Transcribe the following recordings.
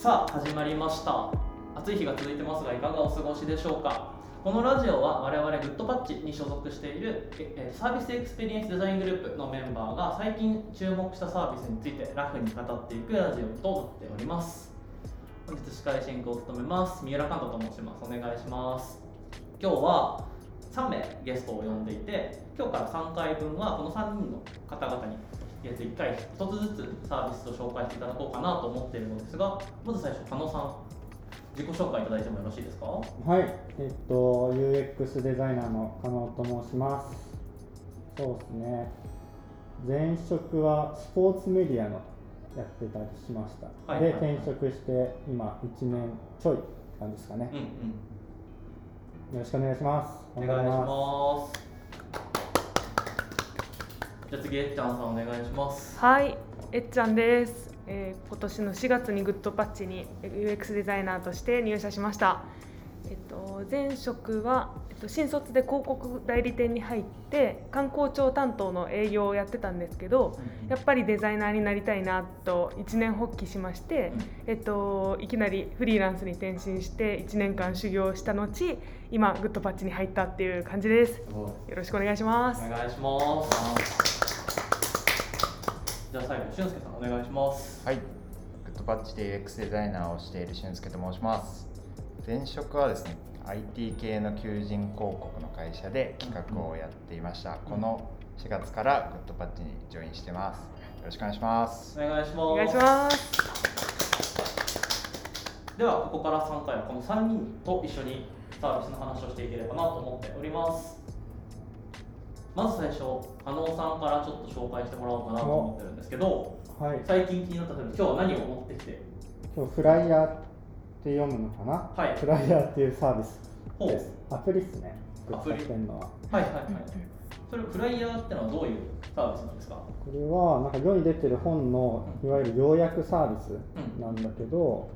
さあ始まりました。暑い日が続いてますがいかがお過ごしでしょうか。このラジオは我々グッドパッチに所属しているえサービスエクスペリエンスデザイングループのメンバーが最近注目したサービスについてラフに語っていくラジオとなっております本日司会進行を務めます。三浦寛人と申します。お願いします。今日は3名ゲストを呼んでいて今日から3回分はこの3人の方々に月1回1つずつサービスを紹介していただこうかなと思っているのですがまず最初加納さん自己紹介いただいてもよろしいですか？はい、えっと、UX デザイナーの加納と申します。そうですね。前職はスポーツメディアのやってたりしました。はいで、はいはい転職して今1年ちょいなんですかね。うんうんよろしくお願いします。お願いしますじゃあ次えっちゃんさんお願いしますはい、えっちゃんです、えー今年の4月にグッドパッチに UX デザイナーとして入社しました。えっと前職は、えっと、新卒で広告代理店に入って観光庁担当の営業をやってたんですけど、やっぱりデザイナーになりたいなと一年発起しまして、えっといきなりフリーランスに転身して1年間修行した後、今グッドパッチに入ったっていう感じです。よろしくお願いします。お願いしますじゃあ最後俊介さんお願いしますはい、グッドパッチで UX デザイナーをしている俊介と申します。前職はですね、IT 系の求人広告の会社で企画をやっていました。この4月からグッドパッチにジョインしてます。よろしくお願いします。お願いしますお願いします。ではここから3回はこの3人と一緒にサービスの話をしていければなと思っておりますまず最初加納さんからちょっと紹介してもらおうかなと思ってるんですけどはい、最近気になったので今日は何を持ってきて？今日フライヤーって読むのかな、はい。フライヤーっていうサービス。です。アプリっすね。アプリ。使ってんのは。はいはいはいそれフライヤーってのはどういうサービスなんですか？これはなんか世に出てる本のいわゆる要約サービスなんだけど、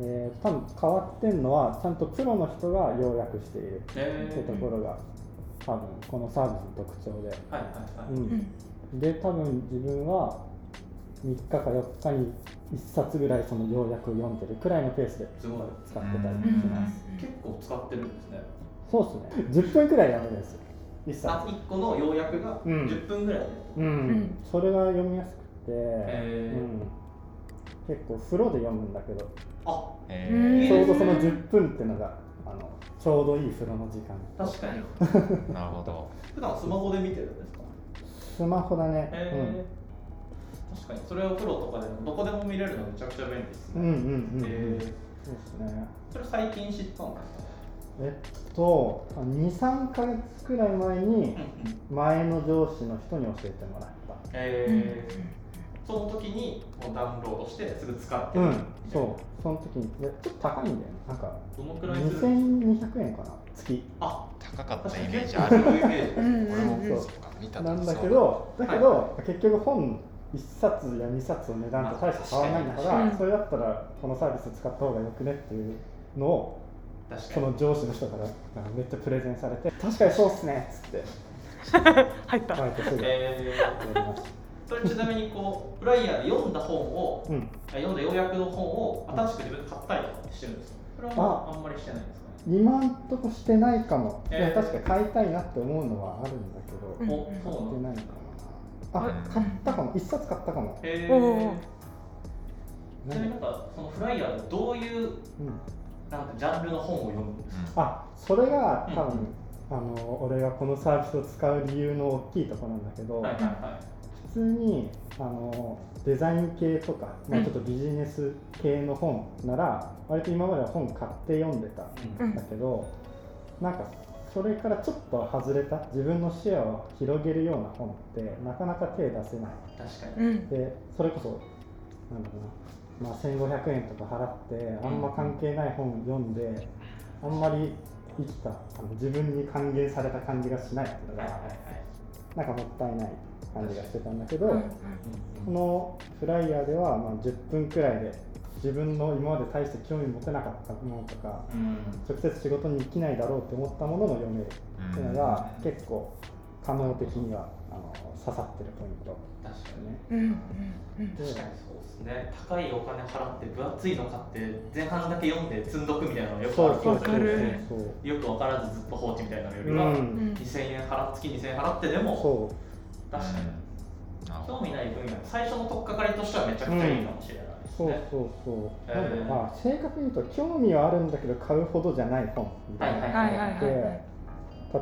えー多分変わってんのはちゃんとプロの人が要約しているってへところが多分このサービスの特徴で、はいはいはい、うん、で多分自分は3日か4日に1冊ぐらいその要約を読んでるくらいのペースですごい使ってたりします、結構使ってるんですね。そうですね。10分くらい読めるんです1冊。あ1個の要約がうん。10分ぐらいで、うん、ん。それが読みやすくて、へー。うん、結構風呂で読むんだけど。あえうん。ちょうどその10分っていうのがあのちょうどいい風呂の時間。確かに。ー、なるほど。普段スマホで見てるんですか？スマホだね、へー。確かに。それをプロとかでもどこでも見れるのめちゃくちゃ便利ですうん、うんね、うんうんうん。へー。そうですね。それ最近知ったんですか？えっと23か月くらい前に前の上司の人に教えてもらった。えー、その時にもうダウンロードしてすぐ使ってるうんそうその時にいやちょっと高いんだよね。なんかどのくらいする？んですか2200円かな月。あ高かった確かにイメージある。そういうイメージ。うんうん俺もうんそうか見たなんだけそうど、だけど、結局本1冊や2冊の値段と大して変わらないんだかまあら、確かにそれだったらこのサービス使った方がよくねっていうのを、その上司の人からめっちゃプレゼンされて、確かにそうっすねっつって、入った。書いてすぐやえりましー、それちなみにこうフライヤーで読んだ本を、た。うん、あ読んだ要約の本を新しく自分で買ったりとかしてるんですかそれはあんまりしてないんですかね。今んとこしてないかも、いやえー確かに買いたいなって思うのはあるんだけど、うんお買そうってないかも。な。あ、買ったかも、1冊買ったかも。へおーーちなみになんかそのフライヤーでどういううん。なんかジャンルの本を読むんですか？あそれが多分、うんあの俺がこのサービスを使う理由の大きいところなんだけど、はいはいは普通にあのデザイン系とか、まあ、ちょっとビジネス系の本なら割と今までは本買って読んでたい、んだけど、なんかそれからちょっと外れた自分の視野を広げるような本ってなかなか手出せない。確かに。うん。でそれこそなんだろうな、まあ、1500円とか払ってあんま関係ない本読んであんまり生きたあの自分に還元された感じがしないっていうのはいはいがはい。なんかもったいない感じがしてたんだけど、うんこのフライヤーではまあ10分くらいで自分の今まで大して興味持てなかったものとかうん。直接仕事に生きないだろうって思ったものも読めるっていうのが結構可能的にはあの刺さってるポイント。確かにね。うん確かにそうですね。高いお金払って分厚いの買って前半だけ読んで積んどくみたいなのよくある気そうそうがするよく分からずずっと放置みたいなのよりうは、ん。2000円払月2000円払ってでもそう確かに。興味ない分野。最初の取っかかりとしてはめちゃくちゃいいかもしれないですそうね、そうそう、えー。なんだろうまあ正確に言うと興味はあるんだけど買うほどじゃない本みたいな、はいはいはいはいで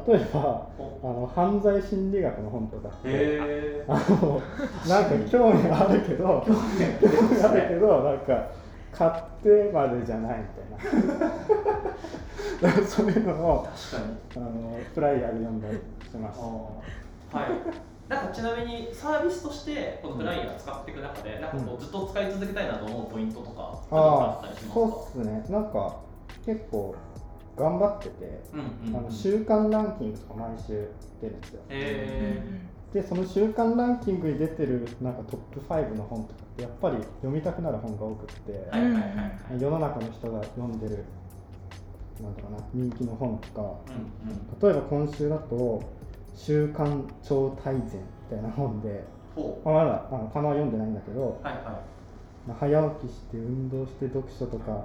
例えばお。あの犯罪心理学の本とかって、あのなんか興味はあるけど興味はあるけどなんか買ってまでじゃないみたいな。そういうのを確かに。あのフライヤーで読んだりします。はいなんかちなみにサービスとしてこのフライヤー使っていく中で、なんかこうずっと使い続けたいなと思うポイントとかああったりしますか？あそうっすね。なんか結構頑張ってて、うんうんあの週間ランキングとか毎週出るんですよ。えでその週間ランキングに出てるなんかトップ5の本とかってやっぱり読みたくなる本が多くって、世の中の人が読んでるなんだろうな人気の本とかうんうん。例えば今週だと「週刊超大全」みたいな本で、ほまあ、まだあのカナは読んでないんだけど、うはいはい。まあ早起きして運動して読書とか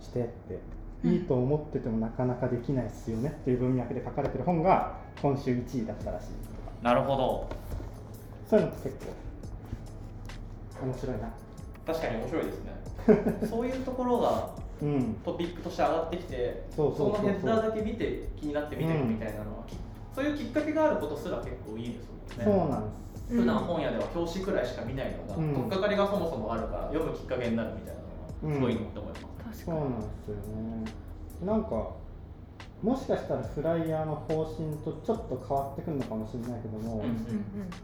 してっていいと思っててもなかなかできないっすよねっていう文脈で書かれてる本が今週1位だったらしい。なるほど。そういうのって結構面白いな。確かに面白いですね。そういうところがうん。トピックとして上がってきてそうそうそうそう。のヘッダーだけ見て気になって見てるみたいなのは、きそういうきっかけがあることすら結構いいですもんね。そうなんです。普段本屋では表紙くらいしか見ないのが、うん。取っかかりがそもそもあるから読むきっかけになるみたいなのはすごいなって思います、そうなんですよね。なんかもしかしたらフライヤーの方針とちょっと変わってくるのかもしれないけども、うんうん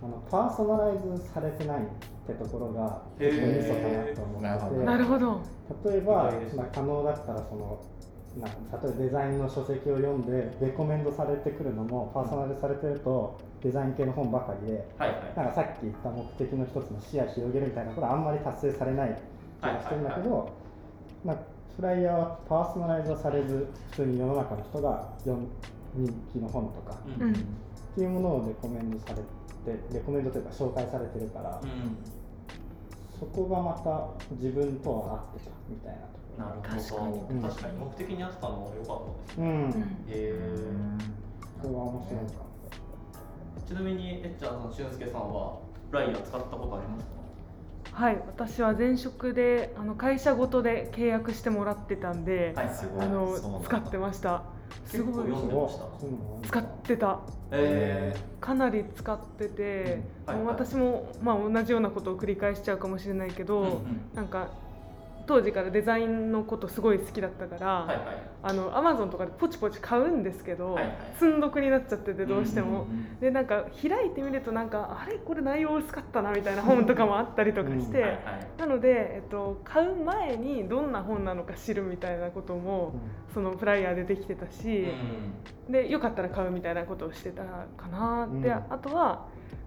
あのパーソナライズされてないってところが結構ミソかなと思なるほどっててなるほど。例えばまあ、可能だったらそのなんか例えばデザインの書籍を読んでレコメンドされてくるのもパーソナライズされてるとデザイン系の本ばかりではいはい。なんかさっき言った目的の一つの視野広げるみたいなことはあんまり達成されない気がしてるんだけど、まあ、フライヤーはパーソナライズはされず普通に世の中の人が読む人気の本とかうんうん。っていうものをレコメンドされてレコメンドというか紹介されてるから、うんそこがまた自分とは合ってたみたいなとこなるほど。確かに。うん。確かに。目的に合ってたのは良かったですろ、うん。えそれは面白いかちなみにえっちゃんさん俊介さんはフライヤー使ったことありますか？はい私は前職であの会社ごとで契約してもらってたんで、はい。すごい。あの使ってました結構読んでました。使ってた。えかなり使ってて、うん。はいもう私も、まあ、同じようなことを繰り返しちゃうかもしれないけど、うんうん。なんか当時からデザインのことすごい好きだったから、ー、はいはい。あのアマゾンとかでポチポチ買うんですけど、はいはい。積んどくになっちゃっててどうしても、うんうんうん。でなんか開いてみるとなんかあれ？これ内容薄かったなみたいな本とかもあったりとかして、はいはい。なので、えっと、買う前にどんな本なのか知るみたいなこともそのフライヤーでできてたし、でよかったら買うみたいなことをしてたかなで、うん。あとは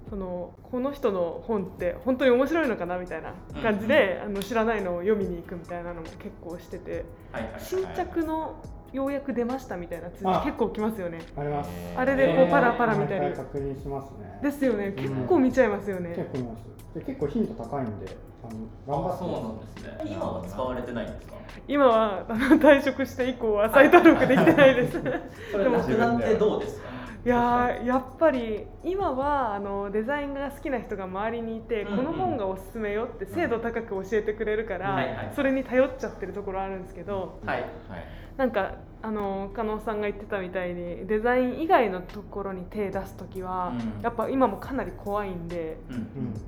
そのこの人の本って本当に面白いのかなみたいな感じで、あの知らないのを読みに行くみたいなのも結構しててはいはいはい新着のようやく出ましたみたいな通あ。知結構来ますよね。あります。あれでこうパラパラ見たり毎回確認しますね。ですよね。うん。結構見ちゃいますよね。結構見ます。で結構頻度高いんであの頑張って。あそうなんですね。今は使われてないんですか？今はあの退職して以降は再登録できてないです。それなくなってどうですか？いやーやっぱり今はあのデザインが好きな人が周りにいて、うんうん。この本がおすすめよって精度高く教えてくれるから、はいはいそれに頼っちゃってるところあるんですけどはいはい。なんかあの加納さんが言ってたみたいにデザイン以外のところに手出す時は、うん。やっぱ今もかなり怖いんでうんうん。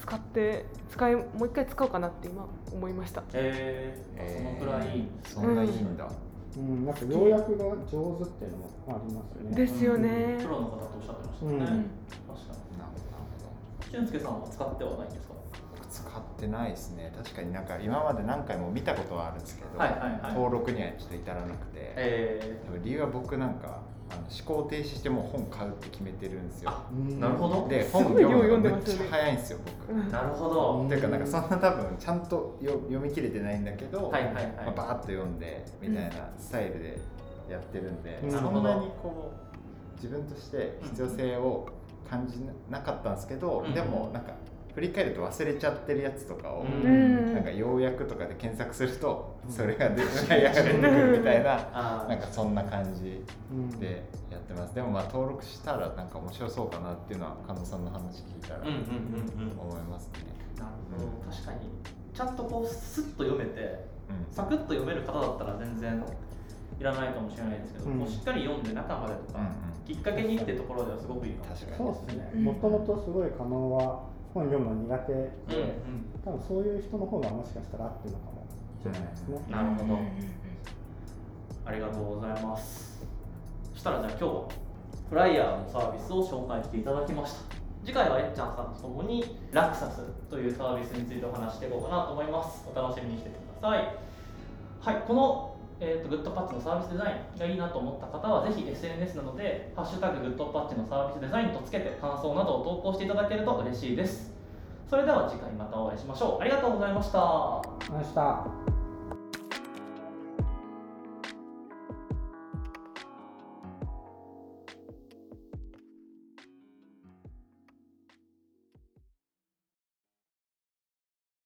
使って使いもう一回使おうかなって今思いました。えー、そのくらい。そんないいんだ、うん、なんか要約が上手っていうのもありますよね。ですよね。プロの方とおっしゃってましたね、うん。確かに。なるほど。俊介さんは使ってはないんですか？ってないですね。確かになんか今まで何回も見たことはあるんですけど、はいはいはい。登録にはちょっと至らなくて、えでも理由は僕なんかあの思考停止してもう本買うって決めてるんですよ。なるほど。です本読むのめっちゃ早いんですよ僕、うん。ー、なるほど、うん。ていうかなんかそんな多分ちゃんとよ読み切れてないんだけど、はいはいはい。まあ、バーッと読んでみたいなスタイルでやってるんで、うん。そんなにこう自分として必要性を感じなかったんですけど、うん。でもなんか振り返ると忘れちゃってるやつとかを、うん。なんか要約とかで検索するとうん。それが出てくるみたいな なんかそんな感じうん。でやってます。でもまあ登録したらなんか面白そうかなっていうのは加納さんの話聞いたら思いますね。なるほど。確かに。ちゃんとこうスッと読めてうん。サクッと読める方だったら全然いらないかもしれないですけど、うん。こうしっかり読んで中までとか、うんうん。きっかけにってところではすごくいいかもしれないそうですね。うんもともとすごい可能は本読むの苦手で、うんうん。多分そういう人の方がもしかしたら合ってるのかも。しれないですね、なるほど。ありがとうございます。そしたらじゃあ今日はフライヤーのサービスを紹介していただきました。次回はえっちゃんさんと共にラクサスというサービスについてお話していこうかなと思います。お楽しみにしててください。はいこの、えー、とグッドパッチのサービスデザインがいいなと思った方はぜひ SNS などで「ハッシュタググッドパッチのサービスデザイン」とつけて感想などを投稿していただけると嬉しいです。それでは次回またお会いしましょう。ありがとうございました。ました。